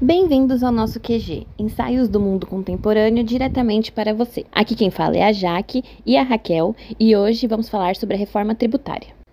Bem-vindos ao nosso QG, ensaios do mundo contemporâneo diretamente para você. Aqui quem fala é a Jaque e a Raquel, e hoje vamos falar sobre a reforma tributária.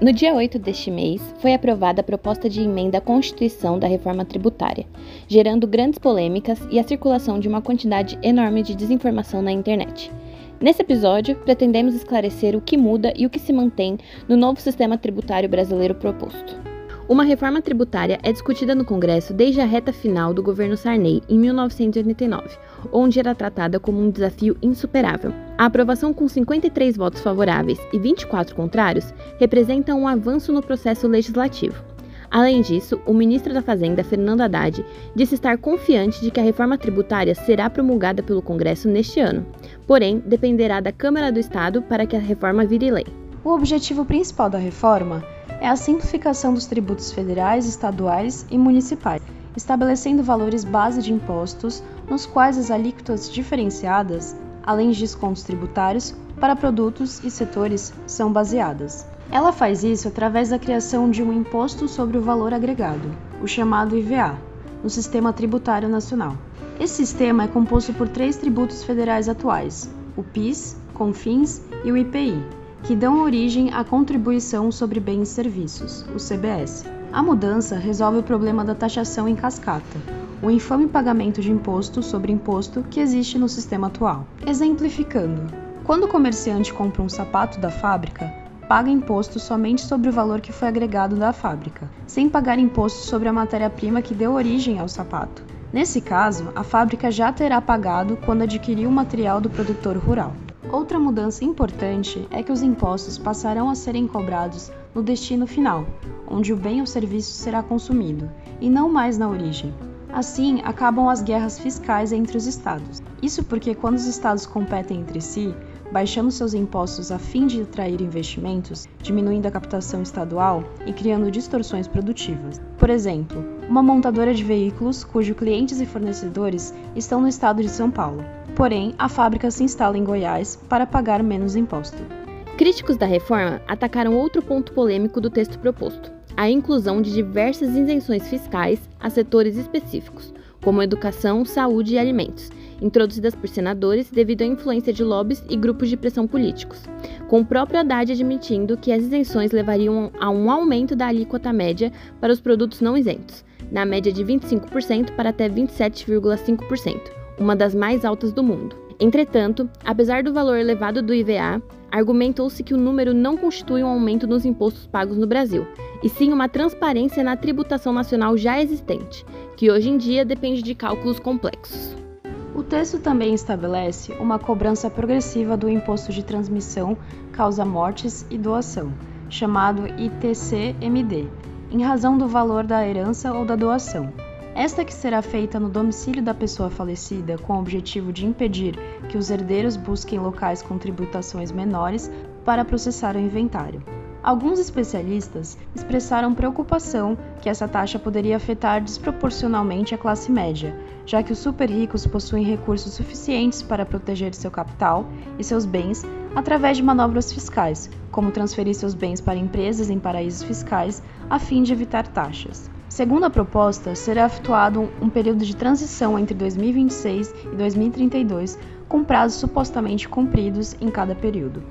No dia 8 deste mês, foi aprovada a proposta de emenda à Constituição da reforma tributária, gerando grandes polêmicas e a circulação de uma quantidade enorme de desinformação na internet. Nesse episódio, pretendemos esclarecer o que muda e o que se mantém no novo sistema tributário brasileiro proposto. Uma reforma tributária é discutida no Congresso desde a reta final do governo Sarney, em 1989, onde era tratada como um desafio insuperável. A aprovação com 53 votos favoráveis e 24 contrários representa um avanço no processo legislativo. Além disso, o ministro da Fazenda, Fernando Haddad, disse estar confiante de que a reforma tributária será promulgada pelo Congresso neste ano, porém, dependerá da Câmara do Estado para que a reforma vire lei. O objetivo principal da reforma é a simplificação dos tributos federais, estaduais e municipais, estabelecendo valores base de impostos nos quais as alíquotas diferenciadas, além de descontos tributários, para produtos e setores são baseadas. Ela faz isso através da criação de um imposto sobre o valor agregado, o chamado IVA, no Sistema Tributário Nacional. Esse sistema é composto por três tributos federais atuais: o PIS, CONFINS e o IPI, que dão origem à Contribuição sobre Bens e Serviços, o CBS. A mudança resolve o problema da taxação em cascata, o infame pagamento de imposto sobre imposto que existe no sistema atual. Exemplificando, quando o comerciante compra um sapato da fábrica, paga imposto somente sobre o valor que foi agregado da fábrica, sem pagar imposto sobre a matéria-prima que deu origem ao sapato. Nesse caso, a fábrica já terá pagado quando adquiriu o material do produtor rural. Outra mudança importante é que os impostos passarão a serem cobrados no destino final, onde o bem ou serviço será consumido, e não mais na origem. Assim, acabam as guerras fiscais entre os estados. Isso porque, quando os estados competem entre si, baixando seus impostos a fim de atrair investimentos, diminuindo a captação estadual e criando distorções produtivas. Por exemplo, uma montadora de veículos cujos clientes e fornecedores estão no estado de São Paulo porém a fábrica se instala em Goiás para pagar menos imposto. Críticos da reforma atacaram outro ponto polêmico do texto proposto: a inclusão de diversas isenções fiscais a setores específicos, como educação, saúde e alimentos, introduzidas por senadores devido à influência de lobbies e grupos de pressão políticos, com o próprio Haddad admitindo que as isenções levariam a um aumento da alíquota média para os produtos não isentos, na média de 25% para até 27,5%, uma das mais altas do mundo. Entretanto, apesar do valor elevado do IVA, argumentou-se que o número não constitui um aumento nos impostos pagos no Brasil, e sim uma transparência na tributação nacional já existente, que hoje em dia depende de cálculos complexos. O texto também estabelece uma cobrança progressiva do imposto de transmissão, causa mortes e doação, chamado ITCMD, em razão do valor da herança ou da doação esta que será feita no domicílio da pessoa falecida com o objetivo de impedir que os herdeiros busquem locais com tributações menores para processar o inventário. Alguns especialistas expressaram preocupação que essa taxa poderia afetar desproporcionalmente a classe média, já que os super ricos possuem recursos suficientes para proteger seu capital e seus bens através de manobras fiscais, como transferir seus bens para empresas em paraísos fiscais a fim de evitar taxas. Segundo a proposta, será efetuado um período de transição entre 2026 e 2032, com prazos supostamente cumpridos em cada período.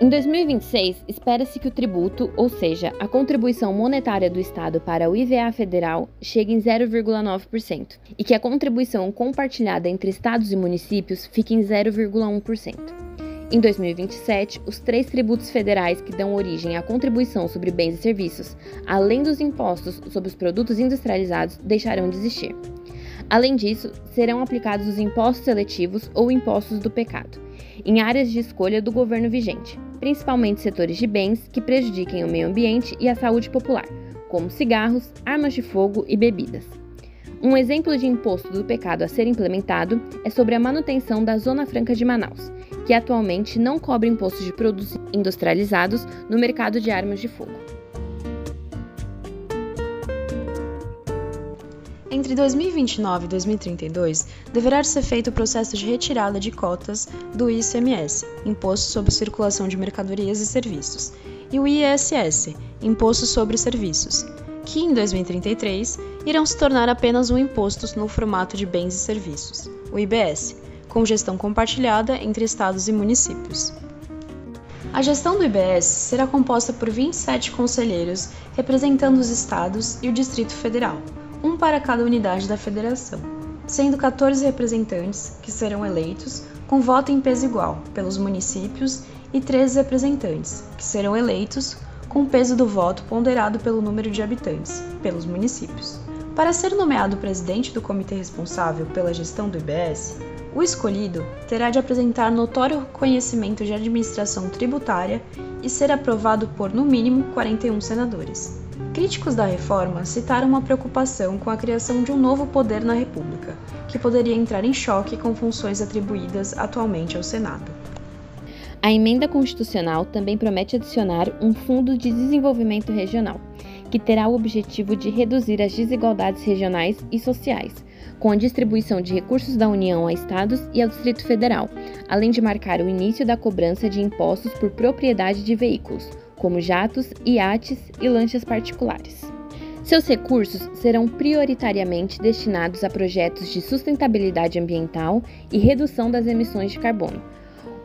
Em 2026, espera-se que o tributo, ou seja, a contribuição monetária do Estado para o IVA federal, chegue em 0,9% e que a contribuição compartilhada entre estados e municípios fique em 0,1%. Em 2027, os três tributos federais que dão origem à contribuição sobre bens e serviços, além dos impostos sobre os produtos industrializados, deixarão de existir. Além disso, serão aplicados os impostos seletivos ou impostos do pecado, em áreas de escolha do governo vigente, principalmente setores de bens que prejudiquem o meio ambiente e a saúde popular, como cigarros, armas de fogo e bebidas. Um exemplo de imposto do pecado a ser implementado é sobre a manutenção da Zona Franca de Manaus, que atualmente não cobra imposto de produtos industrializados no mercado de armas de fogo. Entre 2029 e 2032, deverá ser feito o processo de retirada de cotas do ICMS, Imposto sobre Circulação de Mercadorias e Serviços, e o ISS, Imposto sobre Serviços, que em 2033 irão se tornar apenas um imposto no formato de bens e serviços, o IBS, com gestão compartilhada entre estados e municípios. A gestão do IBS será composta por 27 conselheiros representando os estados e o Distrito Federal um para cada unidade da federação, sendo 14 representantes que serão eleitos com voto em peso igual pelos municípios e 13 representantes que serão eleitos com peso do voto ponderado pelo número de habitantes pelos municípios. Para ser nomeado presidente do comitê responsável pela gestão do IBS, o escolhido terá de apresentar notório conhecimento de administração tributária e ser aprovado por, no mínimo, 41 senadores. Críticos da reforma citaram uma preocupação com a criação de um novo poder na República, que poderia entrar em choque com funções atribuídas atualmente ao Senado. A emenda constitucional também promete adicionar um Fundo de Desenvolvimento Regional, que terá o objetivo de reduzir as desigualdades regionais e sociais, com a distribuição de recursos da União a estados e ao Distrito Federal, além de marcar o início da cobrança de impostos por propriedade de veículos, como jatos, iates e lanchas particulares. Seus recursos serão prioritariamente destinados a projetos de sustentabilidade ambiental e redução das emissões de carbono,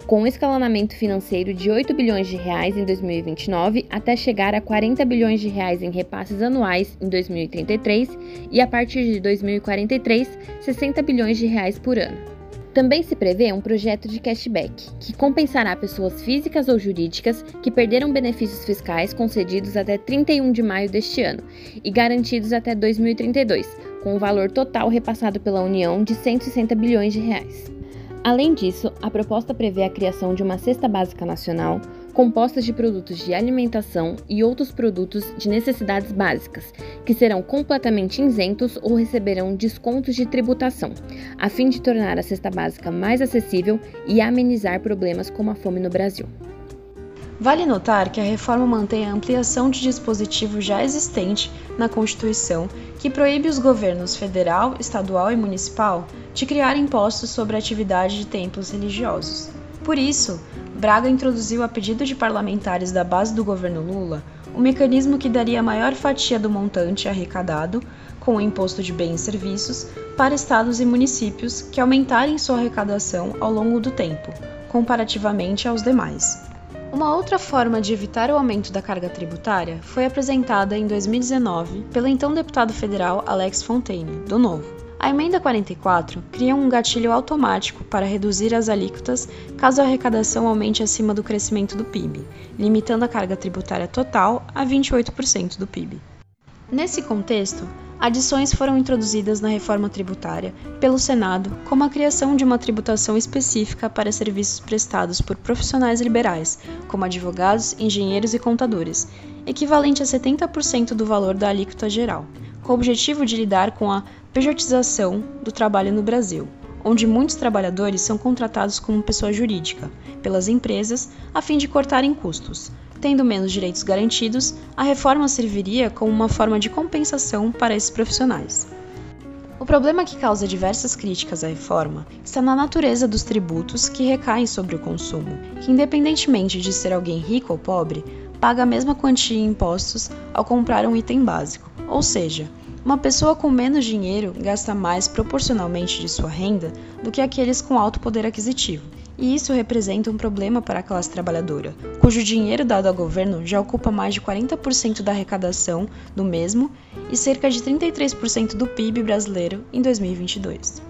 com um escalonamento financeiro de 8 bilhões de reais em 2029 até chegar a 40 bilhões de reais em repasses anuais em 2033 e a partir de 2043, 60 bilhões de reais por ano. Também se prevê um projeto de cashback, que compensará pessoas físicas ou jurídicas que perderam benefícios fiscais concedidos até 31 de maio deste ano e garantidos até 2032, com um valor total repassado pela União de 160 bilhões de reais. Além disso, a proposta prevê a criação de uma cesta básica nacional compostas de produtos de alimentação e outros produtos de necessidades básicas, que serão completamente isentos ou receberão descontos de tributação, a fim de tornar a cesta básica mais acessível e amenizar problemas como a fome no Brasil. Vale notar que a reforma mantém a ampliação de dispositivo já existente na Constituição que proíbe os governos federal, estadual e municipal de criar impostos sobre a atividade de templos religiosos. Por isso, Braga introduziu a pedido de parlamentares da base do governo Lula o um mecanismo que daria a maior fatia do montante arrecadado com o imposto de bens e serviços para estados e municípios que aumentarem sua arrecadação ao longo do tempo, comparativamente aos demais. Uma outra forma de evitar o aumento da carga tributária foi apresentada em 2019 pelo então deputado federal Alex Fontaine, do Novo. A emenda 44 cria um gatilho automático para reduzir as alíquotas caso a arrecadação aumente acima do crescimento do PIB, limitando a carga tributária total a 28% do PIB. Nesse contexto, adições foram introduzidas na reforma tributária pelo Senado, como a criação de uma tributação específica para serviços prestados por profissionais liberais, como advogados, engenheiros e contadores, equivalente a 70% do valor da alíquota geral, com o objetivo de lidar com a pejotização do trabalho no Brasil, onde muitos trabalhadores são contratados como pessoa jurídica pelas empresas a fim de cortarem custos. Tendo menos direitos garantidos, a reforma serviria como uma forma de compensação para esses profissionais. O problema que causa diversas críticas à reforma está na natureza dos tributos que recaem sobre o consumo, que, independentemente de ser alguém rico ou pobre, paga a mesma quantia em impostos ao comprar um item básico, ou seja, uma pessoa com menos dinheiro gasta mais proporcionalmente de sua renda do que aqueles com alto poder aquisitivo. E isso representa um problema para a classe trabalhadora, cujo dinheiro dado ao governo já ocupa mais de 40% da arrecadação do mesmo e cerca de 33% do PIB brasileiro em 2022.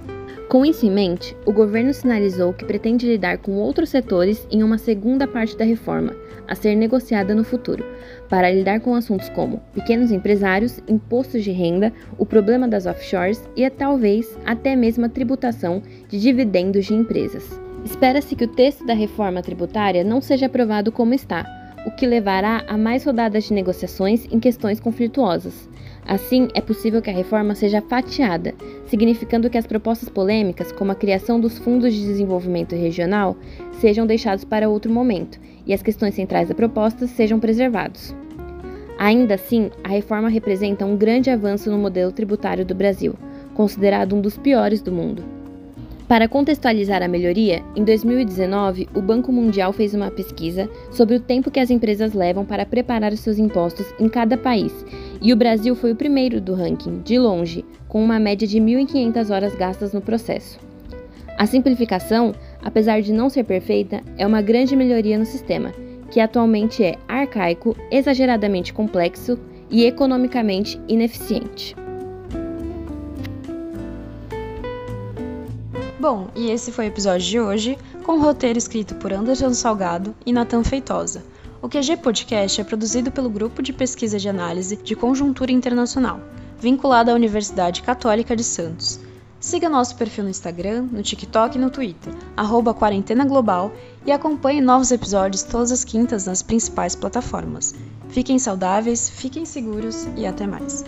Com isso em mente, o governo sinalizou que pretende lidar com outros setores em uma segunda parte da reforma, a ser negociada no futuro, para lidar com assuntos como pequenos empresários, impostos de renda, o problema das offshores e, talvez, até mesmo a tributação de dividendos de empresas. Espera-se que o texto da reforma tributária não seja aprovado como está, o que levará a mais rodadas de negociações em questões conflituosas. Assim, é possível que a reforma seja fatiada, significando que as propostas polêmicas, como a criação dos fundos de desenvolvimento regional, sejam deixados para outro momento e as questões centrais da proposta sejam preservados. Ainda assim, a reforma representa um grande avanço no modelo tributário do Brasil, considerado um dos piores do mundo. Para contextualizar a melhoria, em 2019, o Banco Mundial fez uma pesquisa sobre o tempo que as empresas levam para preparar os seus impostos em cada país, e o Brasil foi o primeiro do ranking, de longe, com uma média de 1.500 horas gastas no processo. A simplificação, apesar de não ser perfeita, é uma grande melhoria no sistema, que atualmente é arcaico, exageradamente complexo e economicamente ineficiente. Bom, e esse foi o episódio de hoje, com o roteiro escrito por Anderson Salgado e Natan Feitosa. O QG Podcast é produzido pelo Grupo de Pesquisa de Análise de Conjuntura Internacional, vinculado à Universidade Católica de Santos. Siga nosso perfil no Instagram, no TikTok e no Twitter, arroba Quarentena Global, e acompanhe novos episódios todas as quintas nas principais plataformas. Fiquem saudáveis, fiquem seguros e até mais.